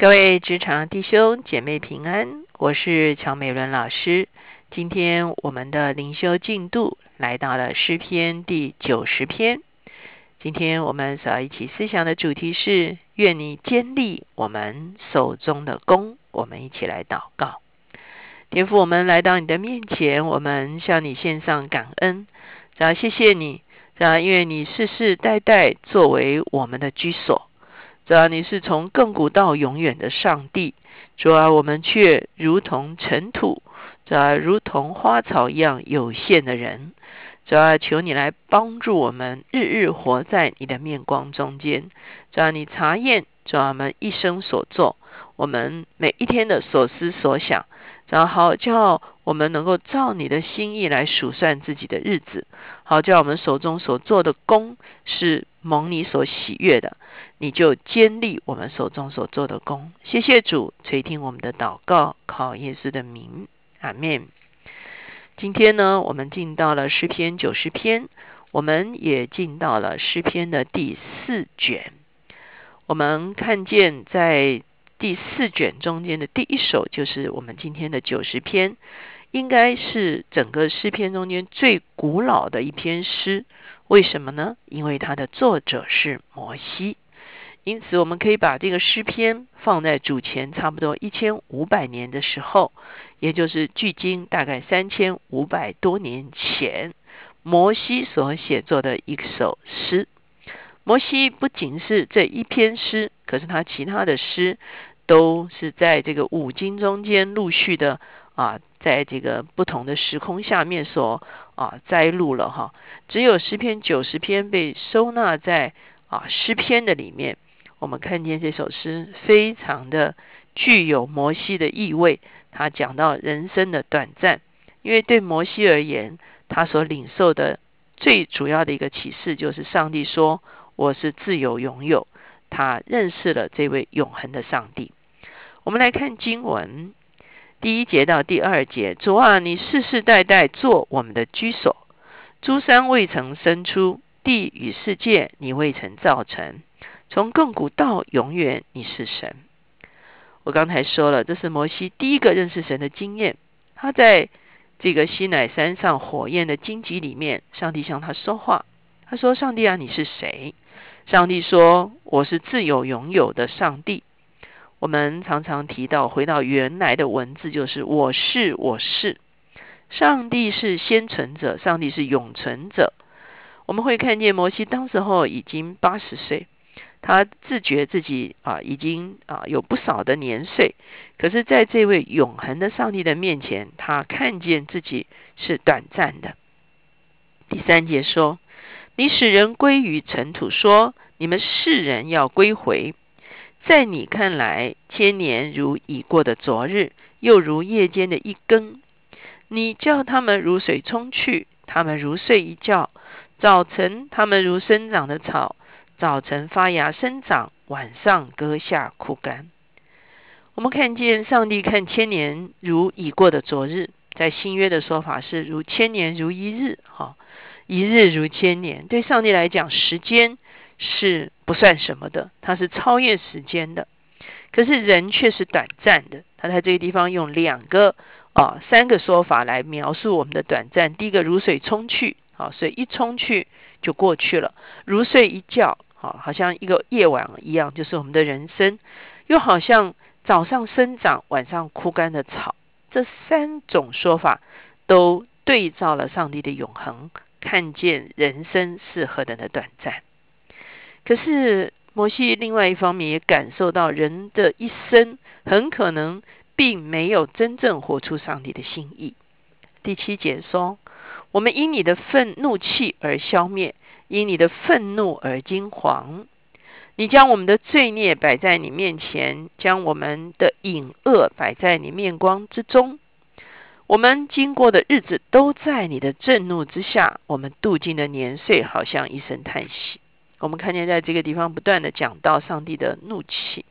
各位职场弟兄姐妹平安，我是乔美伦老师。今天我们的灵修进度来到了诗篇第九十篇。今天我们所要一起思想的主题是：愿你坚立我们手中的弓。我们一起来祷告，天父，我们来到你的面前，我们向你献上感恩，啊，谢谢你，啊，因为你世世代代作为我们的居所。主啊，你是从亘古到永远的上帝。主啊，我们却如同尘土，主啊，如同花草一样有限的人。主啊，求你来帮助我们，日日活在你的面光中间。主啊，你查验主啊我们一生所做，我们每一天的所思所想。然后叫我们能够照你的心意来数算自己的日子，好叫我们手中所做的功是蒙你所喜悦的，你就坚立我们手中所做的功。谢谢主垂听我们的祷告，靠耶稣的名，阿门。今天呢，我们进到了诗篇九十篇，我们也进到了诗篇的第四卷。我们看见在。第四卷中间的第一首就是我们今天的九十篇，应该是整个诗篇中间最古老的一篇诗。为什么呢？因为它的作者是摩西，因此我们可以把这个诗篇放在主前差不多一千五百年的时候，也就是距今大概三千五百多年前，摩西所写作的一首诗。摩西不仅是这一篇诗，可是他其他的诗。都是在这个五经中间陆续的啊，在这个不同的时空下面所啊摘录了哈，只有诗篇九十篇被收纳在啊诗篇的里面。我们看见这首诗非常的具有摩西的意味，他讲到人生的短暂，因为对摩西而言，他所领受的最主要的一个启示就是上帝说我是自由拥有，他认识了这位永恒的上帝。我们来看经文第一节到第二节。主啊，你世世代代做我们的居所，诸山未曾生出，地与世界你未曾造成。从亘古到永远，你是神。我刚才说了，这是摩西第一个认识神的经验。他在这个西乃山上火焰的荆棘里面，上帝向他说话。他说：“上帝啊，你是谁？”上帝说：“我是自有拥有的上帝。”我们常常提到，回到原来的文字，就是“我是我是”。上帝是先存者，上帝是永存者。我们会看见摩西当时候已经八十岁，他自觉自己啊已经啊有不少的年岁，可是在这位永恒的上帝的面前，他看见自己是短暂的。第三节说：“你使人归于尘土，说你们世人要归回。”在你看来，千年如已过的昨日，又如夜间的一更。你叫他们如水冲去，他们如睡一觉；早晨，他们如生长的草，早晨发芽生长，晚上割下枯干。我们看见上帝看千年如已过的昨日，在新约的说法是如千年如一日，哈，一日如千年。对上帝来讲，时间。是不算什么的，它是超越时间的。可是人却是短暂的。他在这个地方用两个啊三个说法来描述我们的短暂。第一个如水冲去，啊水一冲去就过去了；如睡一觉，好好像一个夜晚一样，就是我们的人生。又好像早上生长，晚上枯干的草。这三种说法都对照了上帝的永恒，看见人生是何等的短暂。可是摩西另外一方面也感受到人的一生很可能并没有真正活出上帝的心意。第七节说：“我们因你的愤怒气而消灭，因你的愤怒而惊惶。你将我们的罪孽摆在你面前，将我们的隐恶摆在你面光之中。我们经过的日子都在你的震怒之下，我们度尽的年岁好像一声叹息。”我们看见在这个地方不断的讲到上帝的怒气。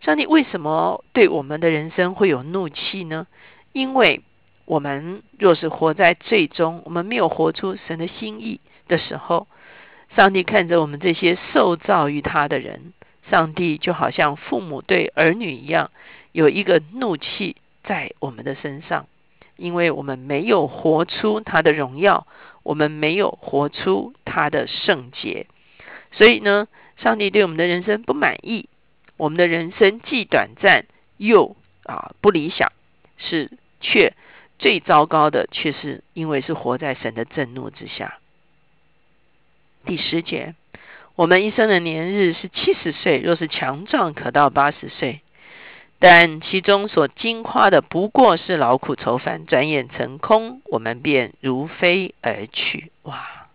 上帝为什么对我们的人生会有怒气呢？因为我们若是活在最终，我们没有活出神的心意的时候，上帝看着我们这些受造于他的人，上帝就好像父母对儿女一样，有一个怒气在我们的身上，因为我们没有活出他的荣耀，我们没有活出他的圣洁，所以呢，上帝对我们的人生不满意。我们的人生既短暂又啊不理想，是却最糟糕的，却是因为是活在神的震怒之下。第十节，我们一生的年日是七十岁，若是强壮，可到八十岁。但其中所惊夸的，不过是劳苦愁烦，转眼成空，我们便如飞而去。哇！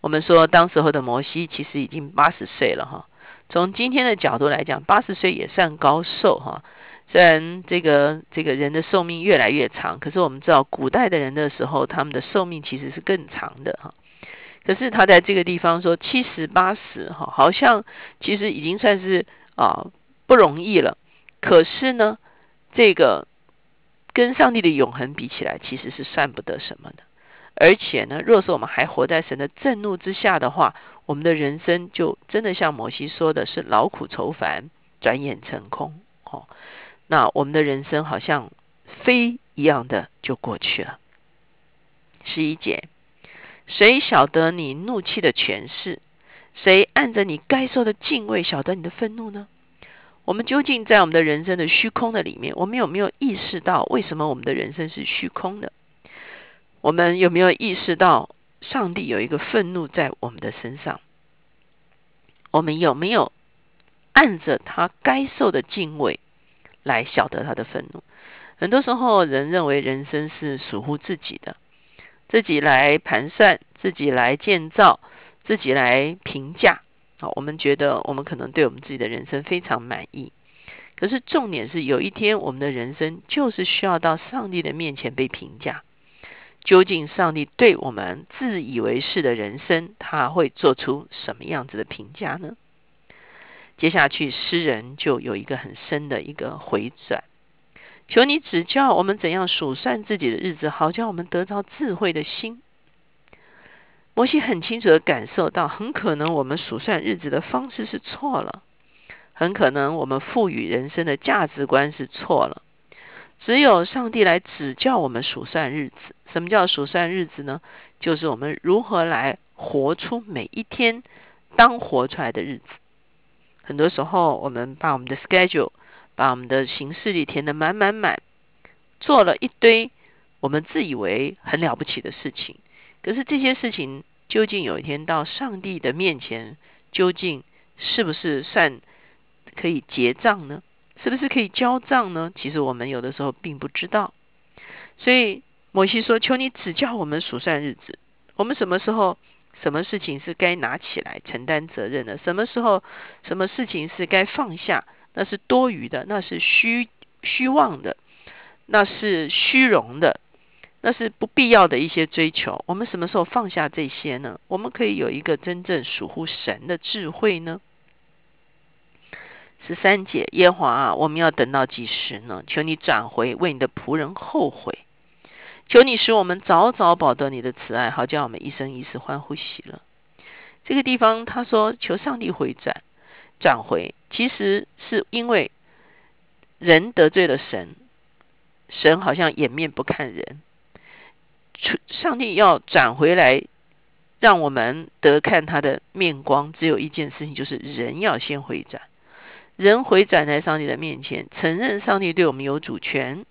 我们说，当时候的摩西其实已经八十岁了，哈。从今天的角度来讲，八十岁也算高寿哈。虽然这个这个人的寿命越来越长，可是我们知道古代的人的时候，他们的寿命其实是更长的哈。可是他在这个地方说七十八十哈，好像其实已经算是啊不容易了。可是呢，这个跟上帝的永恒比起来，其实是算不得什么的。而且呢，若是我们还活在神的震怒之下的话，我们的人生就真的像摩西说的是劳苦愁烦，转眼成空。哦，那我们的人生好像飞一样的就过去了。十一节，谁晓得你怒气的权势？谁按着你该受的敬畏晓得你的愤怒呢？我们究竟在我们的人生的虚空的里面，我们有没有意识到为什么我们的人生是虚空的？我们有没有意识到上帝有一个愤怒在我们的身上？我们有没有按着他该受的敬畏来晓得他的愤怒？很多时候，人认为人生是属乎自己的，自己来盘算，自己来建造，自己来评价。好，我们觉得我们可能对我们自己的人生非常满意。可是重点是，有一天我们的人生就是需要到上帝的面前被评价。究竟上帝对我们自以为是的人生，他会做出什么样子的评价呢？接下去，诗人就有一个很深的一个回转，求你指教我们怎样数算自己的日子，好叫我们得到智慧的心。摩西很清楚的感受到，很可能我们数算日子的方式是错了，很可能我们赋予人生的价值观是错了。只有上帝来指教我们数算日子。什么叫数算日子呢？就是我们如何来活出每一天当活出来的日子。很多时候，我们把我们的 schedule，把我们的行事历填得满满满，做了一堆我们自以为很了不起的事情。可是这些事情，究竟有一天到上帝的面前，究竟是不是算可以结账呢？是不是可以交账呢？其实我们有的时候并不知道。所以。摩西说：“求你指教我们数算日子，我们什么时候、什么事情是该拿起来承担责任的？什么时候、什么事情是该放下？那是多余的，那是虚虚妄的，那是虚荣的，那是不必要的一些追求。我们什么时候放下这些呢？我们可以有一个真正属乎神的智慧呢？”十三节，耶华啊，我们要等到几时呢？求你转回，为你的仆人后悔。求你使我们早早保得你的慈爱，好叫我们一生一世欢呼喜乐。这个地方他说求上帝回转，转回，其实是因为人得罪了神，神好像掩面不看人。上帝要转回来，让我们得看他的面光，只有一件事情，就是人要先回转。人回转在上帝的面前，承认上帝对我们有主权。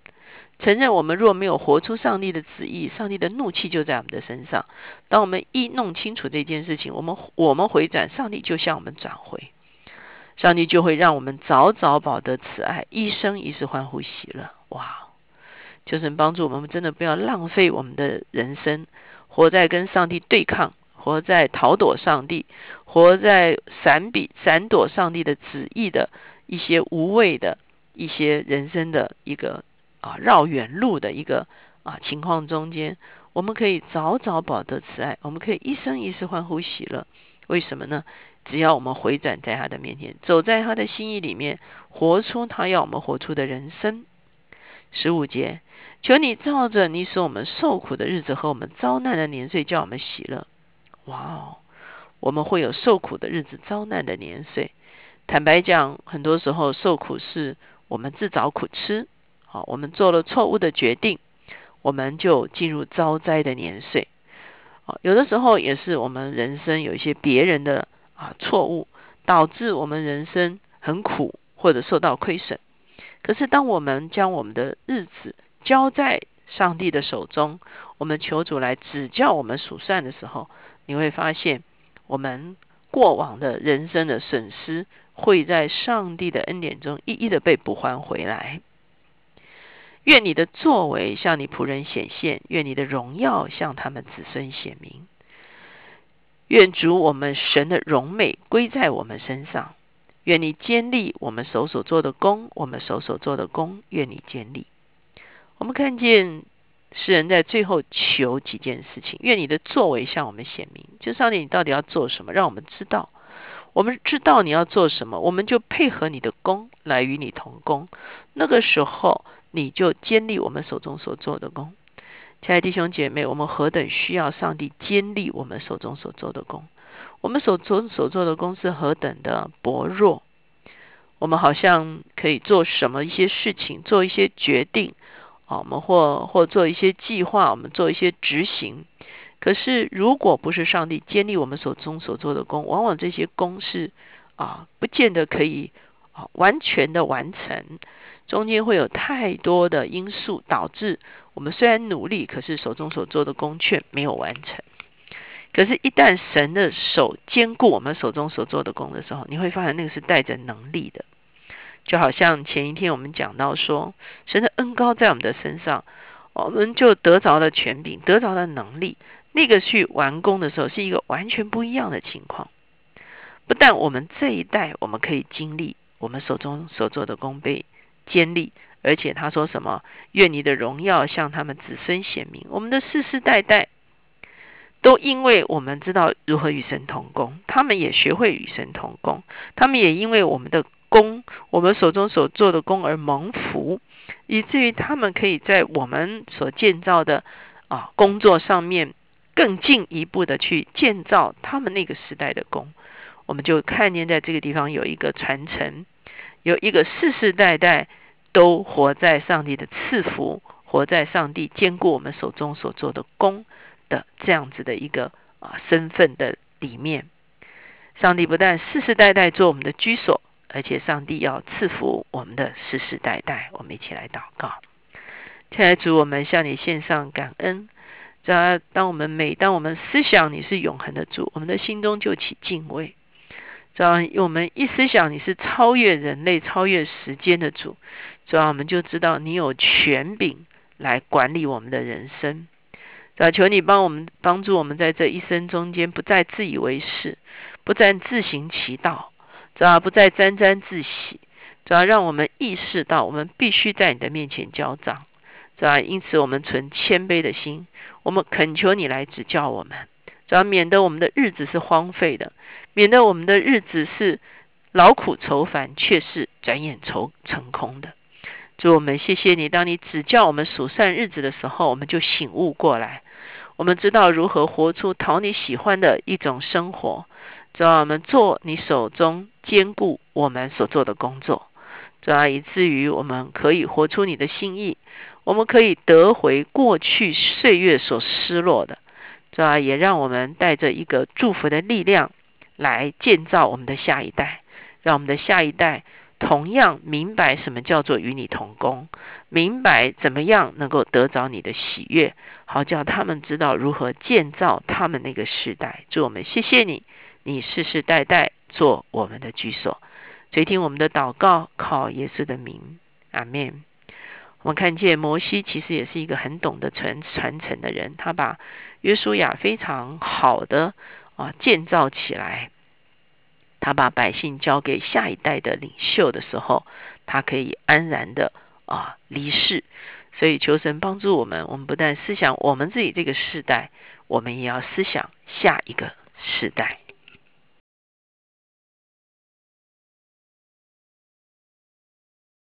承认我们若没有活出上帝的旨意，上帝的怒气就在我们的身上。当我们一弄清楚这件事情，我们我们回转，上帝就向我们转回，上帝就会让我们早早保得慈爱，一生一世欢呼喜乐。哇！就是帮助我们真的不要浪费我们的人生，活在跟上帝对抗，活在逃躲上帝，活在闪避闪躲上帝的旨意的一些无谓的一些人生的一个。啊，绕远路的一个啊情况中间，我们可以早早保得慈爱，我们可以一生一世欢呼喜乐。为什么呢？只要我们回转在他的面前，走在他的心意里面，活出他要我们活出的人生。十五节，求你照着你使我们受苦的日子和我们遭难的年岁，叫我们喜乐。哇哦，我们会有受苦的日子、遭难的年岁。坦白讲，很多时候受苦是我们自找苦吃。好，我们做了错误的决定，我们就进入遭灾的年岁。有的时候也是我们人生有一些别人的啊错误，导致我们人生很苦或者受到亏损。可是，当我们将我们的日子交在上帝的手中，我们求主来指教我们数算的时候，你会发现，我们过往的人生的损失，会在上帝的恩典中一一的被补还回来。愿你的作为向你仆人显现，愿你的荣耀向他们子孙显明。愿主我们神的荣美归在我们身上。愿你坚立我们手所做的功，我们手所做的功，愿你坚立。我们看见诗人在最后求几件事情，愿你的作为向我们显明。就上帝，你到底要做什么？让我们知道，我们知道你要做什么，我们就配合你的功来与你同工。那个时候，你就坚立我们手中所做的功。亲爱的弟兄姐妹，我们何等需要上帝坚立我们手中所做的功？我们所做所做的功是何等的薄弱？我们好像可以做什么一些事情，做一些决定。啊我们或或做一些计划，我们做一些执行。可是，如果不是上帝建立我们手中所做的功，往往这些功是啊，不见得可以啊完全的完成。中间会有太多的因素导致我们虽然努力，可是手中所做的功却没有完成。可是，一旦神的手兼顾我们手中所做的功的时候，你会发现那个是带着能力的。就好像前一天我们讲到说，神的恩高在我们的身上，我们就得着了权柄，得着了能力。那个去完工的时候，是一个完全不一样的情况。不但我们这一代我们可以经历我们手中所做的功被坚立，而且他说什么？愿你的荣耀向他们子孙显明。我们的世世代代都因为我们知道如何与神同工，他们也学会与神同工，他们也因为我们的。功，我们手中所做的功而蒙福，以至于他们可以在我们所建造的啊工作上面更进一步的去建造他们那个时代的功。我们就看见在这个地方有一个传承，有一个世世代代都活在上帝的赐福，活在上帝兼顾我们手中所做的功的这样子的一个啊身份的里面。上帝不但世世代代做我们的居所。而且上帝要赐福我们的世世代代，我们一起来祷告。亲爱的主，我们向你献上感恩。在当我们每当我们思想你是永恒的主，我们的心中就起敬畏。在我们一思想你是超越人类、超越时间的主，主要我们就知道你有权柄来管理我们的人生。要求你帮我们帮助我们在这一生中间，不再自以为是，不再自行其道。主要不再沾沾自喜，主要让我们意识到，我们必须在你的面前交账。主要因此，我们存谦卑的心，我们恳求你来指教我们，主要免得我们的日子是荒废的，免得我们的日子是劳苦愁烦，却是转眼愁成空的。主，我们谢谢你，当你指教我们数算日子的时候，我们就醒悟过来，我们知道如何活出讨你喜欢的一种生活。主要我们做你手中兼顾我们所做的工作，主要以至于我们可以活出你的心意，我们可以得回过去岁月所失落的，主要也让我们带着一个祝福的力量来建造我们的下一代，让我们的下一代同样明白什么叫做与你同工，明白怎么样能够得着你的喜悦，好叫他们知道如何建造他们那个时代。祝我们谢谢你。你世世代代做我们的居所，垂听我们的祷告，靠耶稣的名，阿门。我们看见摩西其实也是一个很懂得传传承的人，他把约书亚非常好的啊建造起来，他把百姓交给下一代的领袖的时候，他可以安然的啊离世。所以求神帮助我们，我们不但思想我们自己这个世代，我们也要思想下一个世代。